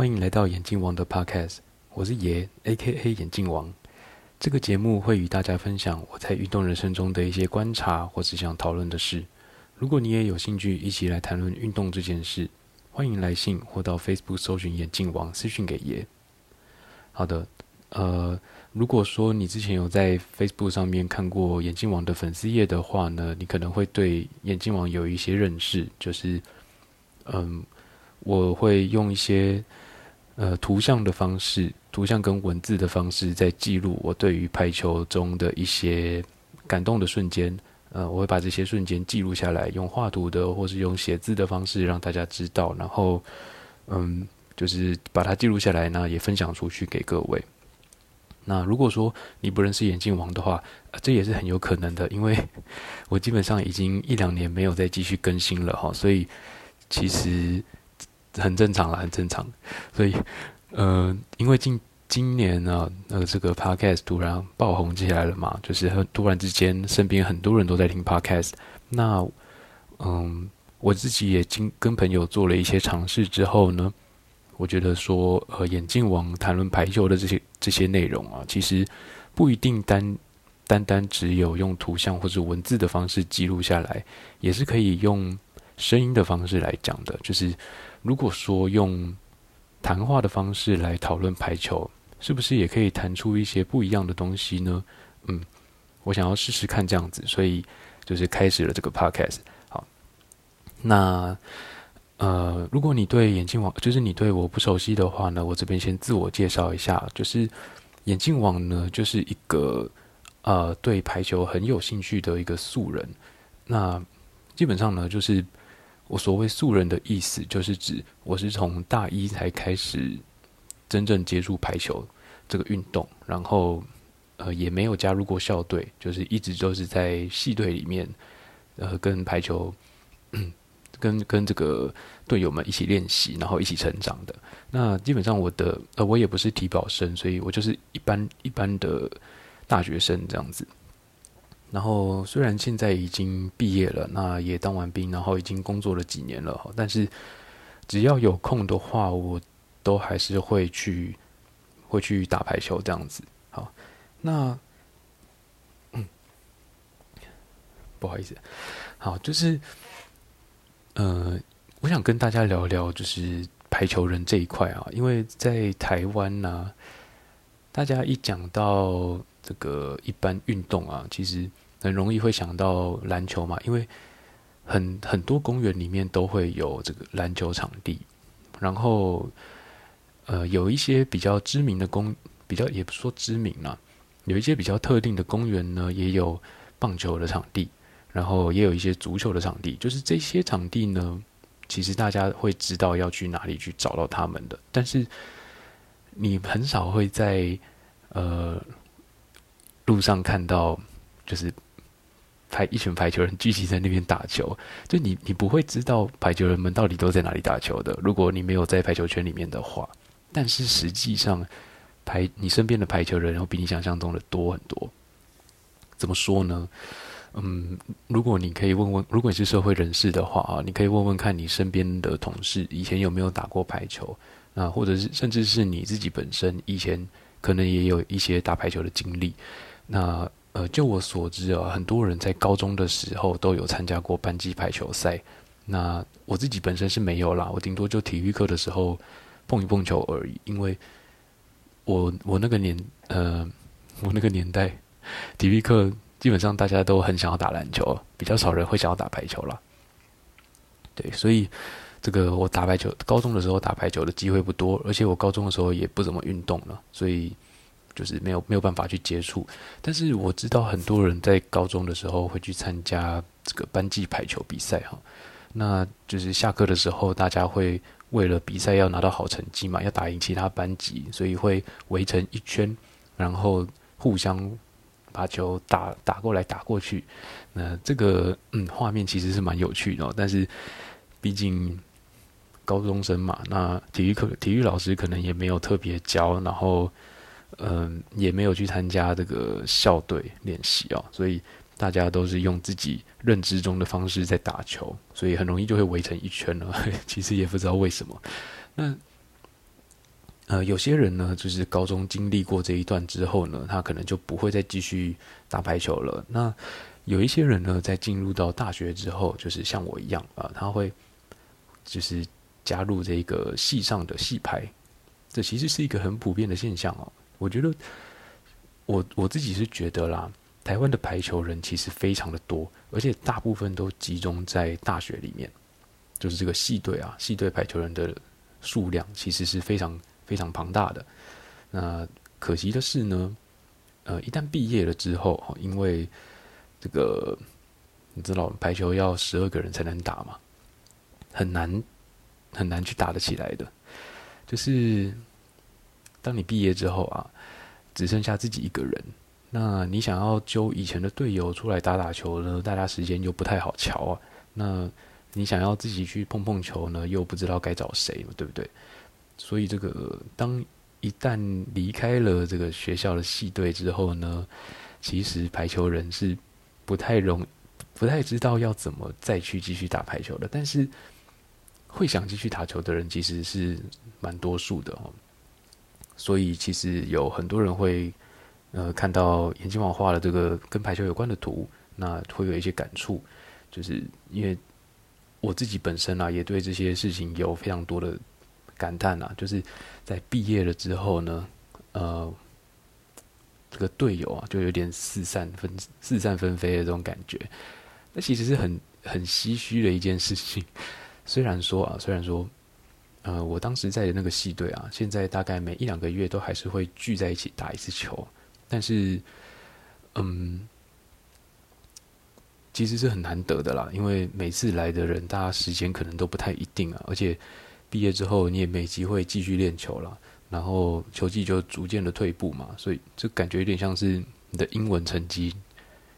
欢迎来到眼镜王的 Podcast，我是爷，A.K.A 眼镜王。这个节目会与大家分享我在运动人生中的一些观察或是想讨论的事。如果你也有兴趣一起来谈论运动这件事，欢迎来信或到 Facebook 搜寻眼镜王私讯给爷。好的，呃，如果说你之前有在 Facebook 上面看过眼镜王的粉丝页的话呢，你可能会对眼镜王有一些认识，就是嗯，我会用一些。呃，图像的方式，图像跟文字的方式，在记录我对于排球中的一些感动的瞬间。呃，我会把这些瞬间记录下来，用画图的或是用写字的方式让大家知道。然后，嗯，就是把它记录下来，呢也分享出去给各位。那如果说你不认识眼镜王的话，这也是很有可能的，因为我基本上已经一两年没有再继续更新了哈，所以其实。很正常了，很正常。所以，呃，因为今今年呢，呃，这个 podcast 突然爆红起来了嘛，就是突然之间，身边很多人都在听 podcast。那，嗯，我自己也经跟朋友做了一些尝试之后呢，我觉得说，呃，眼镜王谈论排球的这些这些内容啊，其实不一定单单单只有用图像或者文字的方式记录下来，也是可以用声音的方式来讲的，就是。如果说用谈话的方式来讨论排球，是不是也可以谈出一些不一样的东西呢？嗯，我想要试试看这样子，所以就是开始了这个 podcast。好，那呃，如果你对眼镜网，就是你对我不熟悉的话呢，我这边先自我介绍一下，就是眼镜网呢，就是一个呃对排球很有兴趣的一个素人。那基本上呢，就是。我所谓素人的意思，就是指我是从大一才开始真正接触排球这个运动，然后呃也没有加入过校队，就是一直都是在系队里面，呃跟排球，跟跟这个队友们一起练习，然后一起成长的。那基本上我的呃我也不是体保生，所以我就是一般一般的大学生这样子。然后虽然现在已经毕业了，那也当完兵，然后已经工作了几年了，但是只要有空的话，我都还是会去会去打排球这样子。好，那嗯，不好意思，好，就是呃，我想跟大家聊聊，就是排球人这一块啊，因为在台湾呢，大家一讲到。这个一般运动啊，其实很容易会想到篮球嘛，因为很很多公园里面都会有这个篮球场地，然后呃有一些比较知名的公，比较也不说知名啦，有一些比较特定的公园呢，也有棒球的场地，然后也有一些足球的场地，就是这些场地呢，其实大家会知道要去哪里去找到他们的，但是你很少会在呃。路上看到就是排一群排球人聚集在那边打球，就你你不会知道排球人们到底都在哪里打球的。如果你没有在排球圈里面的话，但是实际上排你身边的排球人，然后比你想象中的多很多。怎么说呢？嗯，如果你可以问问，如果你是社会人士的话啊，你可以问问看你身边的同事以前有没有打过排球啊，或者是甚至是你自己本身以前可能也有一些打排球的经历。那呃，就我所知啊，很多人在高中的时候都有参加过班级排球赛。那我自己本身是没有啦，我顶多就体育课的时候碰一碰球而已。因为我我那个年呃，我那个年代体育课基本上大家都很想要打篮球，比较少人会想要打排球啦。对，所以这个我打排球，高中的时候打排球的机会不多，而且我高中的时候也不怎么运动了，所以。就是没有没有办法去接触，但是我知道很多人在高中的时候会去参加这个班级排球比赛哈，那就是下课的时候，大家会为了比赛要拿到好成绩嘛，要打赢其他班级，所以会围成一圈，然后互相把球打打过来打过去，那这个嗯画面其实是蛮有趣的，但是毕竟高中生嘛，那体育课体育老师可能也没有特别教，然后。嗯，也没有去参加这个校队练习啊，所以大家都是用自己认知中的方式在打球，所以很容易就会围成一圈了。其实也不知道为什么。那呃，有些人呢，就是高中经历过这一段之后呢，他可能就不会再继续打排球了。那有一些人呢，在进入到大学之后，就是像我一样啊，他会就是加入这个系上的系排，这其实是一个很普遍的现象哦。我觉得我我自己是觉得啦，台湾的排球人其实非常的多，而且大部分都集中在大学里面，就是这个系队啊，系队排球人的数量其实是非常非常庞大的。那可惜的是呢，呃，一旦毕业了之后，因为这个你知道排球要十二个人才能打嘛，很难很难去打得起来的。就是当你毕业之后啊，只剩下自己一个人，那你想要揪以前的队友出来打打球呢，大家时间又不太好瞧啊。那你想要自己去碰碰球呢，又不知道该找谁，对不对？所以这个当一旦离开了这个学校的系队之后呢，其实排球人是。不太容，不太知道要怎么再去继续打排球的，但是会想继续打球的人其实是蛮多数的哦。所以其实有很多人会呃看到眼镜王画了这个跟排球有关的图，那会有一些感触，就是因为我自己本身啊也对这些事情有非常多的感叹啊，就是在毕业了之后呢，呃。这个队友啊，就有点四散分四散纷飞的这种感觉，那其实是很很唏嘘的一件事情。虽然说啊，虽然说，呃，我当时在的那个系队啊，现在大概每一两个月都还是会聚在一起打一次球，但是，嗯，其实是很难得的啦，因为每次来的人，大家时间可能都不太一定啊，而且毕业之后你也没机会继续练球了。然后球技就逐渐的退步嘛，所以就感觉有点像是你的英文成绩，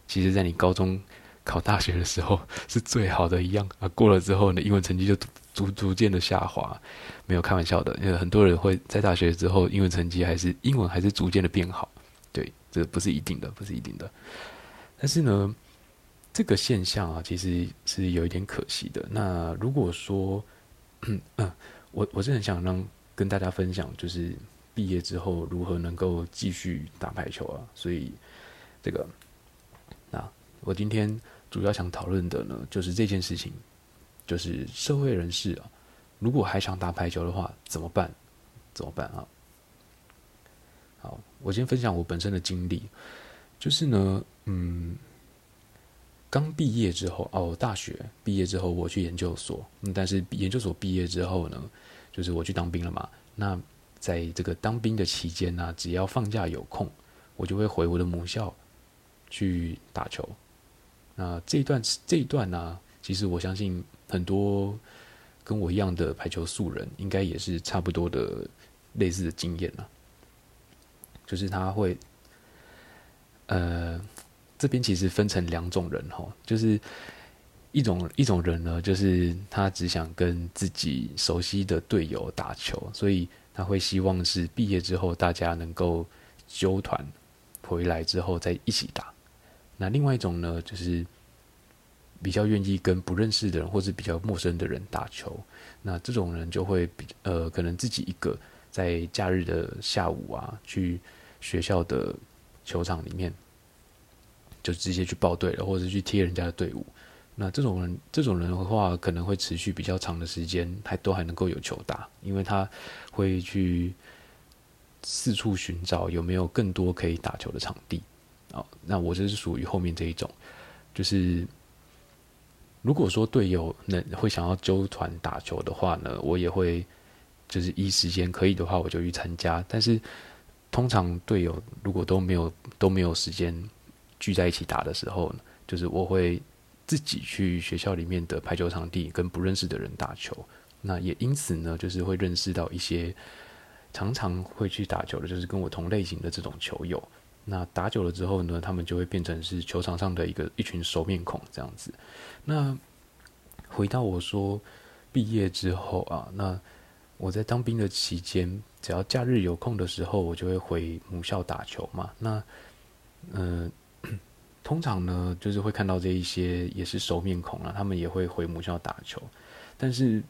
其实在你高中考大学的时候 是最好的一样啊。过了之后，你的英文成绩就逐逐渐的下滑。没有开玩笑的，因为很多人会在大学之后，英文成绩还是英文还是逐渐的变好。对，这不是一定的，不是一定的。但是呢，这个现象啊，其实是有一点可惜的。那如果说，嗯嗯，我我是很想让。跟大家分享，就是毕业之后如何能够继续打排球啊。所以，这个，那我今天主要想讨论的呢，就是这件事情，就是社会人士啊，如果还想打排球的话，怎么办？怎么办啊？好，我先分享我本身的经历，就是呢，嗯，刚毕业之后，哦，大学毕业之后，我去研究所，但是研究所毕业之后呢？就是我去当兵了嘛，那在这个当兵的期间呢，只要放假有空，我就会回我的母校去打球。那这段这一段呢，其实我相信很多跟我一样的排球素人，应该也是差不多的类似的经验了。就是他会，呃，这边其实分成两种人哈，就是。一种一种人呢，就是他只想跟自己熟悉的队友打球，所以他会希望是毕业之后大家能够纠团回来之后再一起打。那另外一种呢，就是比较愿意跟不认识的人或是比较陌生的人打球。那这种人就会比呃，可能自己一个在假日的下午啊，去学校的球场里面就直接去报队了，或者去贴人家的队伍。那这种人，这种人的话，可能会持续比较长的时间，还都还能够有球打，因为他会去四处寻找有没有更多可以打球的场地。哦，那我就是属于后面这一种，就是如果说队友能会想要揪团打球的话呢，我也会就是一时间可以的话，我就去参加。但是通常队友如果都没有都没有时间聚在一起打的时候，就是我会。自己去学校里面的排球场地跟不认识的人打球，那也因此呢，就是会认识到一些常常会去打球的，就是跟我同类型的这种球友。那打久了之后呢，他们就会变成是球场上的一个一群熟面孔这样子。那回到我说毕业之后啊，那我在当兵的期间，只要假日有空的时候，我就会回母校打球嘛。那嗯。通常呢，就是会看到这一些也是熟面孔啊，他们也会回母校打球。但是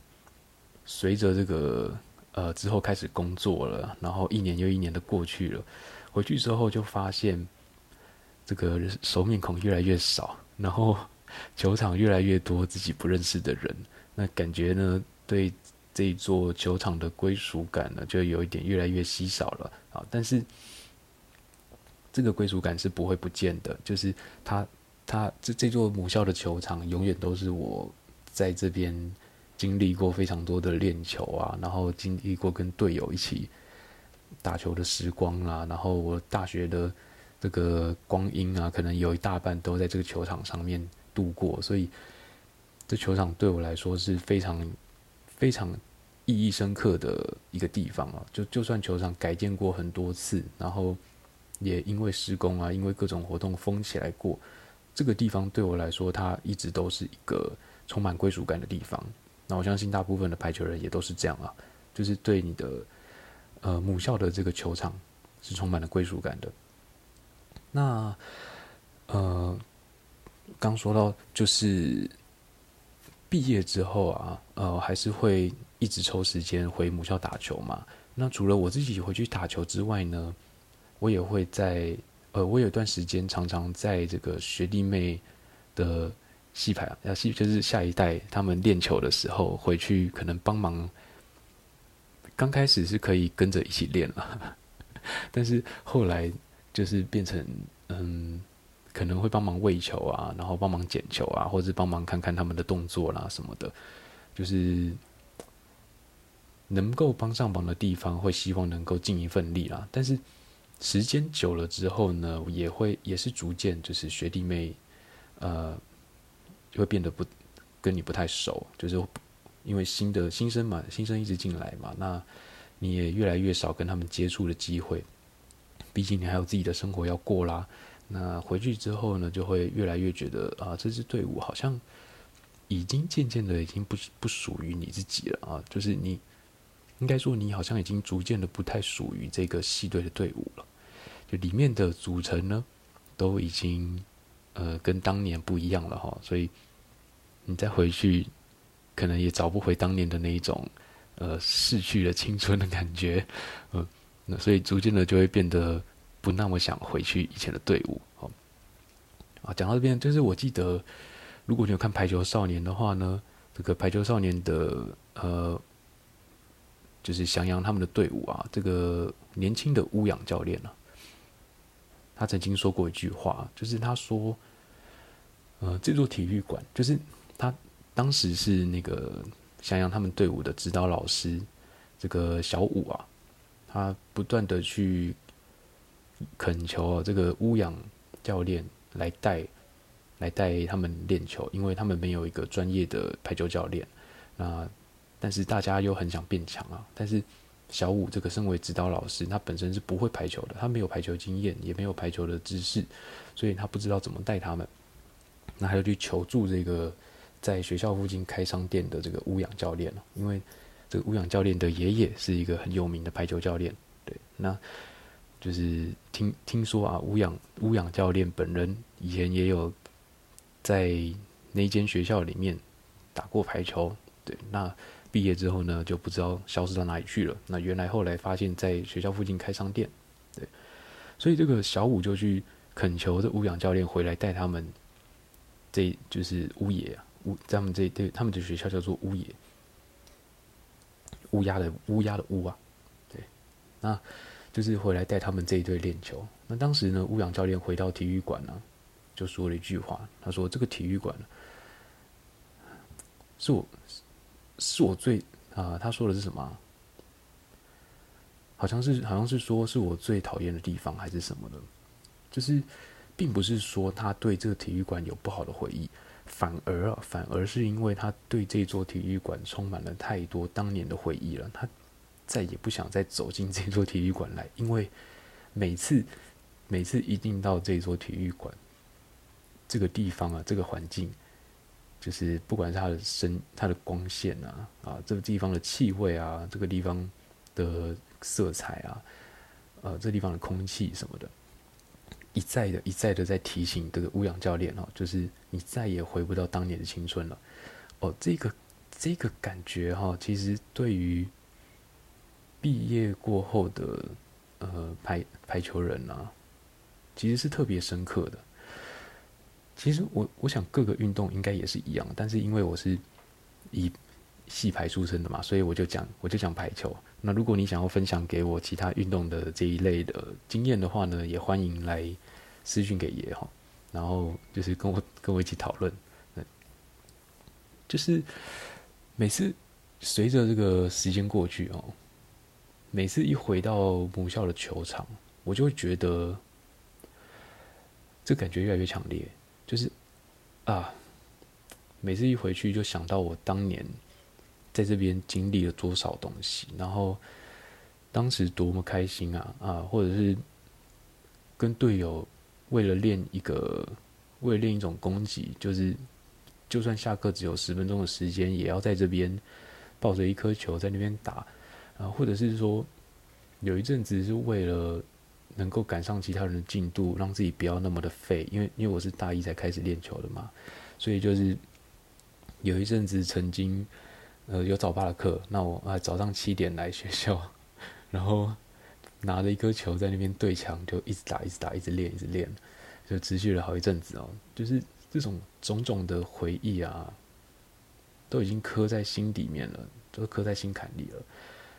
随着这个呃之后开始工作了，然后一年又一年的过去了，回去之后就发现这个熟面孔越来越少，然后球场越来越多自己不认识的人，那感觉呢对这一座球场的归属感呢就有一点越来越稀少了啊，但是这个归属感是不会不见的，就是他他这这座母校的球场永远都是我在这边。经历过非常多的练球啊，然后经历过跟队友一起打球的时光啊，然后我大学的这个光阴啊，可能有一大半都在这个球场上面度过，所以这球场对我来说是非常非常意义深刻的一个地方啊。就就算球场改建过很多次，然后也因为施工啊，因为各种活动封起来过，这个地方对我来说，它一直都是一个充满归属感的地方。那我相信大部分的排球人也都是这样啊，就是对你的呃母校的这个球场是充满了归属感的。那呃，刚说到就是毕业之后啊，呃，还是会一直抽时间回母校打球嘛。那除了我自己回去打球之外呢，我也会在呃，我有一段时间常常在这个学弟妹的。戏排啊，戏就是下一代他们练球的时候回去可能帮忙。刚开始是可以跟着一起练了，但是后来就是变成嗯，可能会帮忙喂球啊，然后帮忙捡球啊，或者帮忙看看他们的动作啦什么的，就是能够帮上忙的地方会希望能够尽一份力啦。但是时间久了之后呢，也会也是逐渐就是学弟妹呃。就会变得不跟你不太熟，就是因为新的新生嘛，新生一直进来嘛，那你也越来越少跟他们接触的机会。毕竟你还有自己的生活要过啦。那回去之后呢，就会越来越觉得啊，这支队伍好像已经渐渐的已经不不属于你自己了啊，就是你应该说你好像已经逐渐的不太属于这个系队的队伍了。就里面的组成呢，都已经。呃，跟当年不一样了哈，所以你再回去，可能也找不回当年的那一种呃逝去的青春的感觉，嗯，那所以逐渐的就会变得不那么想回去以前的队伍哦。啊，讲到这边，就是我记得，如果你有看《排球少年》的话呢，这个《排球少年》的呃，就是翔阳他们的队伍啊，这个年轻的乌养教练啊。他曾经说过一句话，就是他说：“呃，这座体育馆，就是他当时是那个襄阳他们队伍的指导老师，这个小五啊，他不断的去恳求，这个乌养教练来带来带他们练球，因为他们没有一个专业的排球教练。那但是大家又很想变强啊，但是。”小五这个身为指导老师，他本身是不会排球的，他没有排球经验，也没有排球的知识，所以他不知道怎么带他们。那他就去求助这个在学校附近开商店的这个乌养教练，因为这个乌养教练的爷爷是一个很有名的排球教练。对，那就是听听说啊，乌养乌养教练本人以前也有在那间学校里面打过排球。对，那。毕业之后呢，就不知道消失到哪里去了。那原来后来发现，在学校附近开商店，对，所以这个小五就去恳求这乌养教练回来带他们。这就是乌野啊，乌他们这对他们的学校叫做乌野，乌鸦的乌鸦的乌啊，对，那就是回来带他们这一队练球。那当时呢，乌养教练回到体育馆呢，就说了一句话，他说：“这个体育馆是我。”是我最啊，他说的是什么？好像是好像是说是我最讨厌的地方，还是什么的？就是，并不是说他对这个体育馆有不好的回忆，反而啊，反而是因为他对这座体育馆充满了太多当年的回忆了，他再也不想再走进这座体育馆来，因为每次每次一进到这座体育馆，这个地方啊，这个环境。就是不管是它的声、它的光线啊，啊，这个地方的气味啊，这个地方的色彩啊，呃，这地方的空气什么的，一再的、一再的在提醒这个乌阳教练哦，就是你再也回不到当年的青春了。哦，这个这个感觉哈，其实对于毕业过后的呃排排球人啊，其实是特别深刻的。其实我我想各个运动应该也是一样，但是因为我是以系排出身的嘛，所以我就讲我就讲排球。那如果你想要分享给我其他运动的这一类的经验的话呢，也欢迎来私讯给爷哈，然后就是跟我跟我一起讨论。就是每次随着这个时间过去哦。每次一回到母校的球场，我就会觉得这感觉越来越强烈。就是啊，每次一回去就想到我当年在这边经历了多少东西，然后当时多么开心啊啊！或者是跟队友为了练一个，为了练一种攻击，就是就算下课只有十分钟的时间，也要在这边抱着一颗球在那边打。啊，或者是说，有一阵子是为了能够赶上其他人的进度，让自己不要那么的废。因为因为我是大一才开始练球的嘛，所以就是有一阵子曾经，呃，有早八的课，那我啊早上七点来学校，然后拿着一颗球在那边对墙，就一直打，一直打，一直练，一直练，就持续了好一阵子哦。就是这种种种的回忆啊，都已经刻在心底面了，都刻在心坎里了。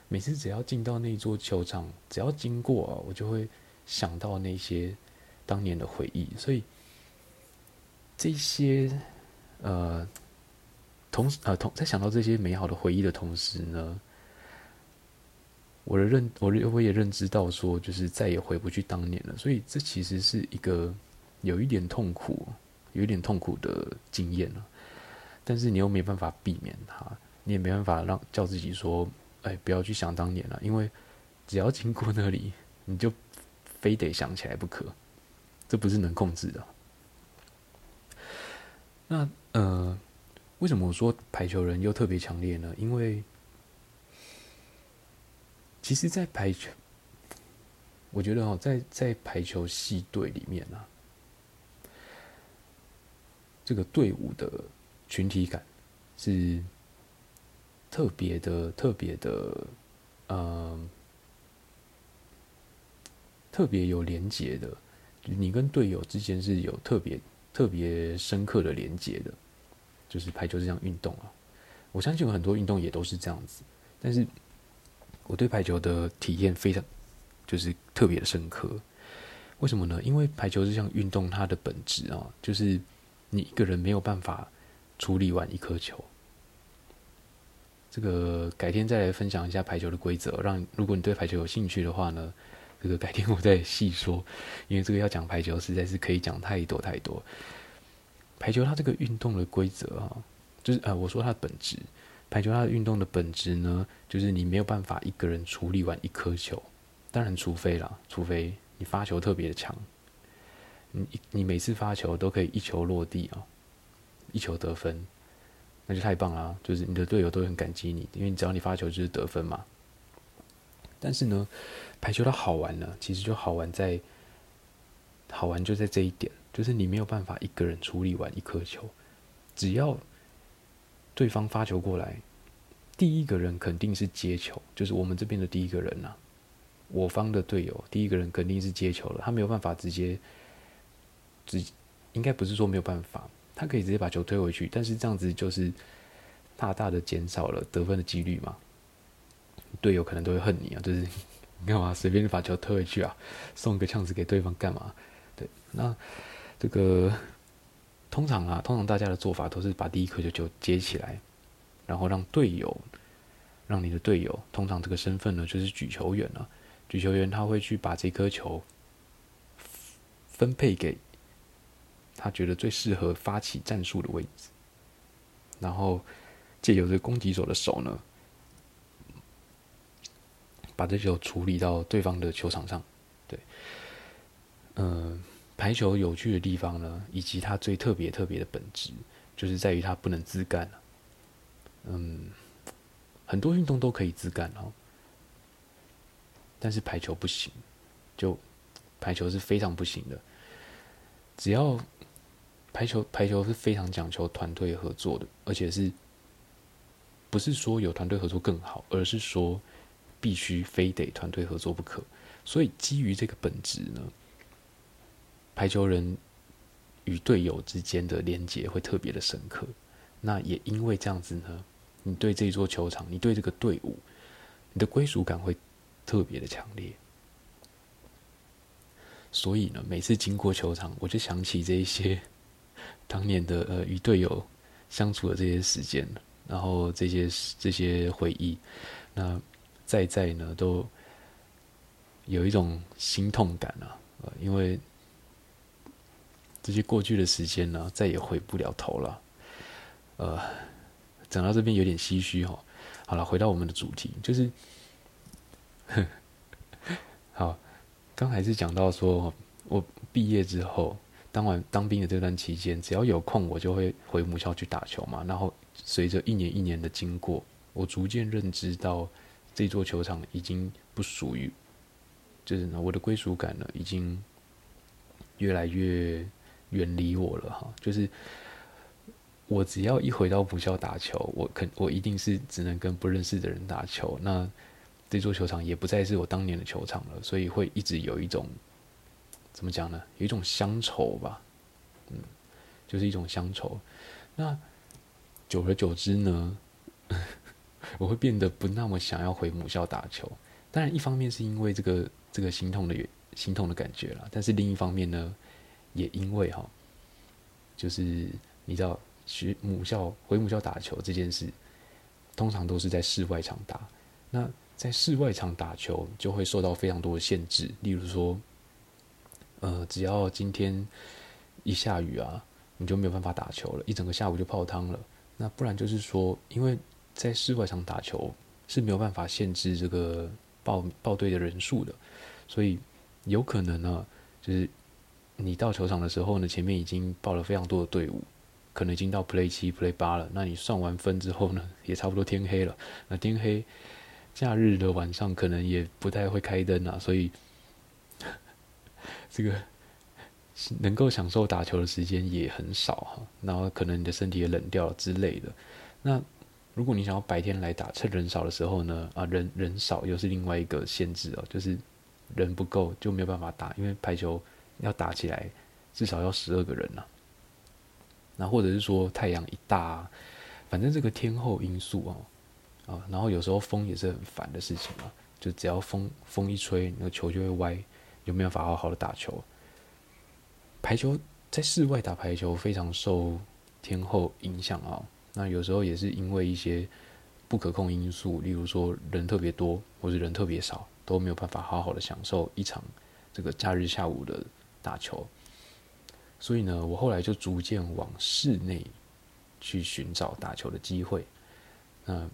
每次只要进到那座球场，只要经过啊，我就会想到那些当年的回忆。所以这些呃，同时呃同在想到这些美好的回忆的同时呢，我的认我我也认知到说，就是再也回不去当年了。所以这其实是一个有一点痛苦、有一点痛苦的经验了。但是你又没办法避免它，你也没办法让叫自己说。哎，不要去想当年了，因为只要经过那里，你就非得想起来不可，这不是能控制的。那呃，为什么我说排球人又特别强烈呢？因为其实，在排球，我觉得哦，在在排球系队里面呢，这个队伍的群体感是。特别的，特别的，嗯，特别有连结的，你跟队友之间是有特别特别深刻的连结的，就是排球这项运动啊。我相信有很多运动也都是这样子，但是我对排球的体验非常就是特别的深刻。为什么呢？因为排球这项运动它的本质啊，就是你一个人没有办法处理完一颗球。这个改天再来分享一下排球的规则，让如果你对排球有兴趣的话呢，这个改天我再细说，因为这个要讲排球实在是可以讲太多太多。排球它这个运动的规则啊，就是呃，我说它的本质，排球它的运动的本质呢，就是你没有办法一个人处理完一颗球，当然除非啦，除非你发球特别的强，你你每次发球都可以一球落地啊，一球得分。那就太棒了，就是你的队友都很感激你，因为你只要你发球就是得分嘛。但是呢，排球它好玩呢，其实就好玩在，好玩就在这一点，就是你没有办法一个人处理完一颗球，只要对方发球过来，第一个人肯定是接球，就是我们这边的第一个人呐。我方的队友第一个人肯定是接球了，他没有办法直接，直应该不是说没有办法。他可以直接把球推回去，但是这样子就是大大的减少了得分的几率嘛。队友可能都会恨你啊，就是 你干嘛随便把球推回去啊，送个呛子给对方干嘛？对，那这个通常啊，通常大家的做法都是把第一颗球球接起来，然后让队友，让你的队友，通常这个身份呢就是举球员了。举球员他会去把这颗球分配给。他觉得最适合发起战术的位置，然后借由这攻击手的手呢，把这球处理到对方的球场上。对，嗯，排球有趣的地方呢，以及它最特别特别的本质，就是在于它不能自干嗯，很多运动都可以自干哦，但是排球不行，就排球是非常不行的，只要。排球排球是非常讲求团队合作的，而且是不是说有团队合作更好，而是说必须非得团队合作不可。所以基于这个本质呢，排球人与队友之间的连结会特别的深刻。那也因为这样子呢，你对这座球场，你对这个队伍，你的归属感会特别的强烈。所以呢，每次经过球场，我就想起这一些当年的呃与队友相处的这些时间，然后这些这些回忆，那在在呢都有一种心痛感啊，呃，因为这些过去的时间呢，再也回不了头了，呃，讲到这边有点唏嘘哈。好了，回到我们的主题，就是，好。刚才是讲到说，我毕业之后，当完当兵的这段期间，只要有空，我就会回母校去打球嘛。然后随着一年一年的经过，我逐渐认知到，这座球场已经不属于，就是呢，我的归属感呢，已经越来越远离我了哈。就是我只要一回到母校打球，我肯我一定是只能跟不认识的人打球。那这座球场也不再是我当年的球场了，所以会一直有一种怎么讲呢？有一种乡愁吧，嗯，就是一种乡愁。那久而久之呢，我会变得不那么想要回母校打球。当然，一方面是因为这个这个心痛的心痛的感觉了，但是另一方面呢，也因为哈，就是你知道，学母校回母校打球这件事，通常都是在室外场打，那。在室外场打球就会受到非常多的限制，例如说，呃，只要今天一下雨啊，你就没有办法打球了，一整个下午就泡汤了。那不然就是说，因为在室外场打球是没有办法限制这个报报队的人数的，所以有可能呢，就是你到球场的时候呢，前面已经报了非常多的队伍，可能已经到 play 七、play 八了。那你算完分之后呢，也差不多天黑了。那天黑。假日的晚上可能也不太会开灯啊，所以 这个能够享受打球的时间也很少哈。然后可能你的身体也冷掉了之类的。那如果你想要白天来打，趁人少的时候呢，啊，人人少又是另外一个限制哦，就是人不够就没有办法打，因为排球要打起来至少要十二个人呐。那或者是说太阳一大，反正这个天候因素哦。啊，然后有时候风也是很烦的事情嘛，就只要风风一吹，那个球就会歪，就没有法好好的打球。排球在室外打排球非常受天候影响啊，那有时候也是因为一些不可控因素，例如说人特别多或者人特别少，都没有办法好好的享受一场这个假日下午的打球。所以呢，我后来就逐渐往室内去寻找打球的机会，那。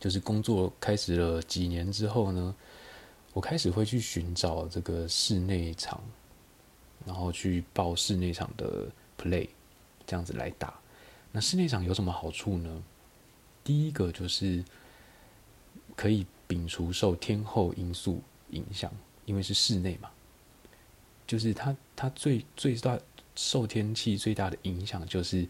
就是工作开始了几年之后呢，我开始会去寻找这个室内场，然后去报室内场的 play，这样子来打。那室内场有什么好处呢？第一个就是可以摒除受天候因素影响，因为是室内嘛。就是它它最最大受天气最大的影响就是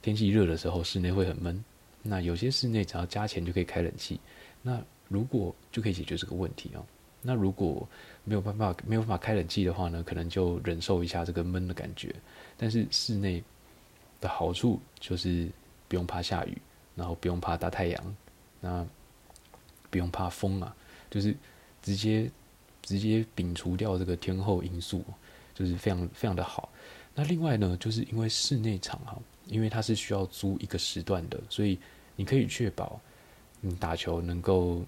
天气热的时候，室内会很闷。那有些室内只要加钱就可以开冷气，那如果就可以解决这个问题哦。那如果没有办法没有办法开冷气的话呢，可能就忍受一下这个闷的感觉。但是室内的好处就是不用怕下雨，然后不用怕大太阳，那不用怕风啊，就是直接直接摒除掉这个天候因素，就是非常非常的好。那另外呢，就是因为室内场哈。因为它是需要租一个时段的，所以你可以确保你打球能够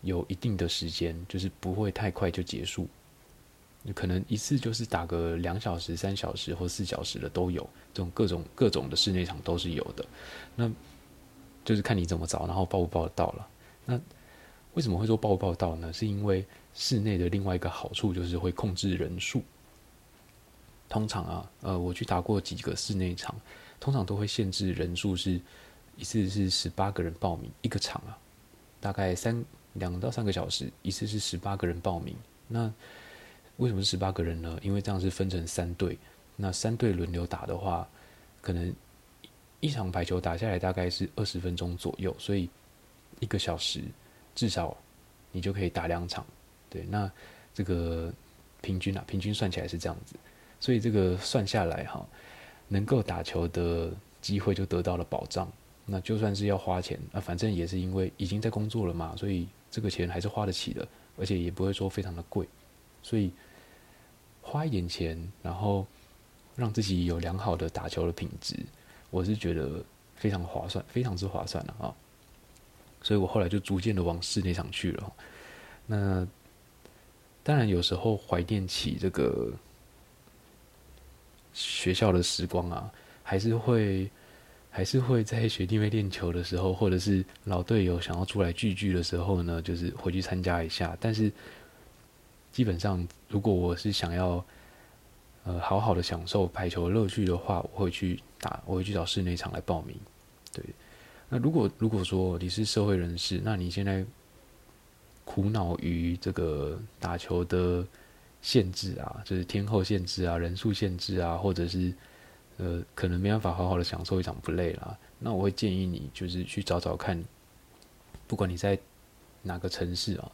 有一定的时间，就是不会太快就结束。可能一次就是打个两小时、三小时或四小时的都有，这种各种各种的室内场都是有的。那就是看你怎么找，然后报不报得到了。那为什么会说报不报道呢？是因为室内的另外一个好处就是会控制人数。通常啊，呃，我去打过几个室内场，通常都会限制人数，是一次是十八个人报名一个场啊，大概三两到三个小时，一次是十八个人报名。那为什么是十八个人呢？因为这样是分成三队，那三队轮流打的话，可能一场排球打下来大概是二十分钟左右，所以一个小时至少你就可以打两场。对，那这个平均啊，平均算起来是这样子，所以这个算下来哈，能够打球的机会就得到了保障。那就算是要花钱，啊反正也是因为已经在工作了嘛，所以这个钱还是花得起的，而且也不会说非常的贵，所以花一点钱，然后让自己有良好的打球的品质，我是觉得非常划算，非常之划算了啊！所以我后来就逐渐的往室内场去了。那当然有时候怀念起这个学校的时光啊，还是会。还是会在学弟妹练球的时候，或者是老队友想要出来聚聚的时候呢，就是回去参加一下。但是基本上，如果我是想要呃好好的享受排球的乐趣的话，我会去打，我会去找室内场来报名。对，那如果如果说你是社会人士，那你现在苦恼于这个打球的限制啊，就是天后限制啊、人数限制啊，或者是。呃，可能没办法好好的享受一场不累啦。那我会建议你，就是去找找看，不管你在哪个城市啊，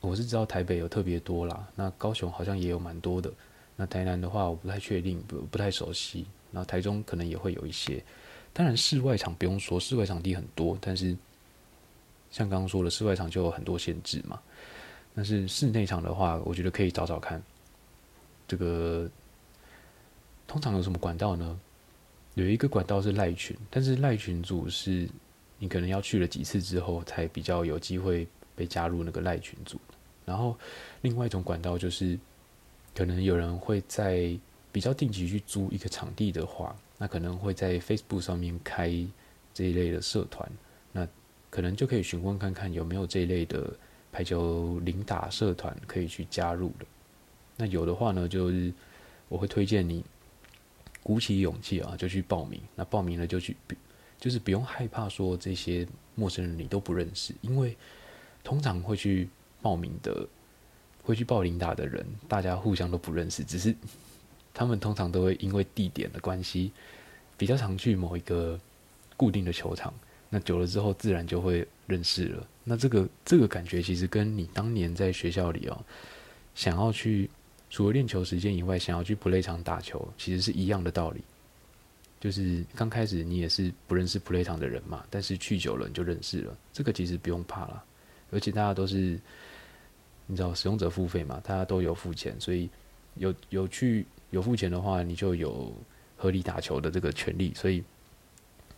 我是知道台北有特别多啦，那高雄好像也有蛮多的。那台南的话，我不太确定，不不太熟悉。那台中可能也会有一些。当然，室外场不用说，室外场地很多，但是像刚刚说的，室外场就有很多限制嘛。但是室内场的话，我觉得可以找找看，这个。通常有什么管道呢？有一个管道是赖群，但是赖群组是你可能要去了几次之后，才比较有机会被加入那个赖群组。然后另外一种管道就是，可能有人会在比较定期去租一个场地的话，那可能会在 Facebook 上面开这一类的社团，那可能就可以询问看看有没有这一类的排球领打社团可以去加入的。那有的话呢，就是我会推荐你。鼓起勇气啊，就去报名。那报名了就去，就是不用害怕说这些陌生人你都不认识，因为通常会去报名的、会去报领打的人，大家互相都不认识，只是他们通常都会因为地点的关系，比较常去某一个固定的球场。那久了之后，自然就会认识了。那这个这个感觉，其实跟你当年在学校里哦，想要去。除了练球时间以外，想要去 play 场打球，其实是一样的道理。就是刚开始你也是不认识 play 场的人嘛，但是去久了你就认识了。这个其实不用怕了，而且大家都是你知道使用者付费嘛，大家都有付钱，所以有有去有付钱的话，你就有合理打球的这个权利。所以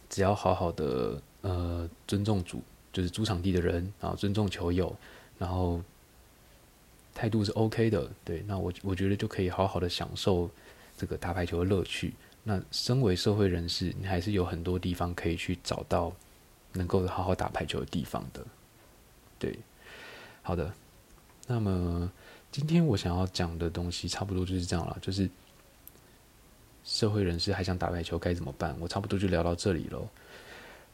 只要好好的呃尊重主，就是主场地的人，然后尊重球友，然后。态度是 OK 的，对，那我我觉得就可以好好的享受这个打排球的乐趣。那身为社会人士，你还是有很多地方可以去找到能够好好打排球的地方的。对，好的，那么今天我想要讲的东西差不多就是这样了，就是社会人士还想打排球该怎么办？我差不多就聊到这里喽。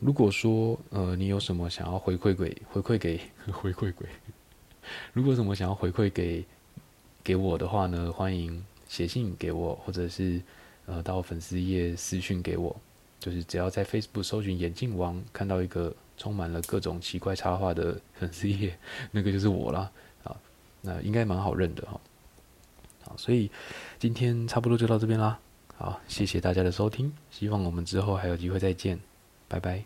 如果说呃你有什么想要回馈给回馈给 回馈给。如果什么想要回馈给给我的话呢，欢迎写信给我，或者是呃到粉丝页私讯给我，就是只要在 Facebook 搜寻眼镜王，看到一个充满了各种奇怪插画的粉丝页，那个就是我啦。啊，那应该蛮好认的哈。好，所以今天差不多就到这边啦。好，谢谢大家的收听，希望我们之后还有机会再见，拜拜。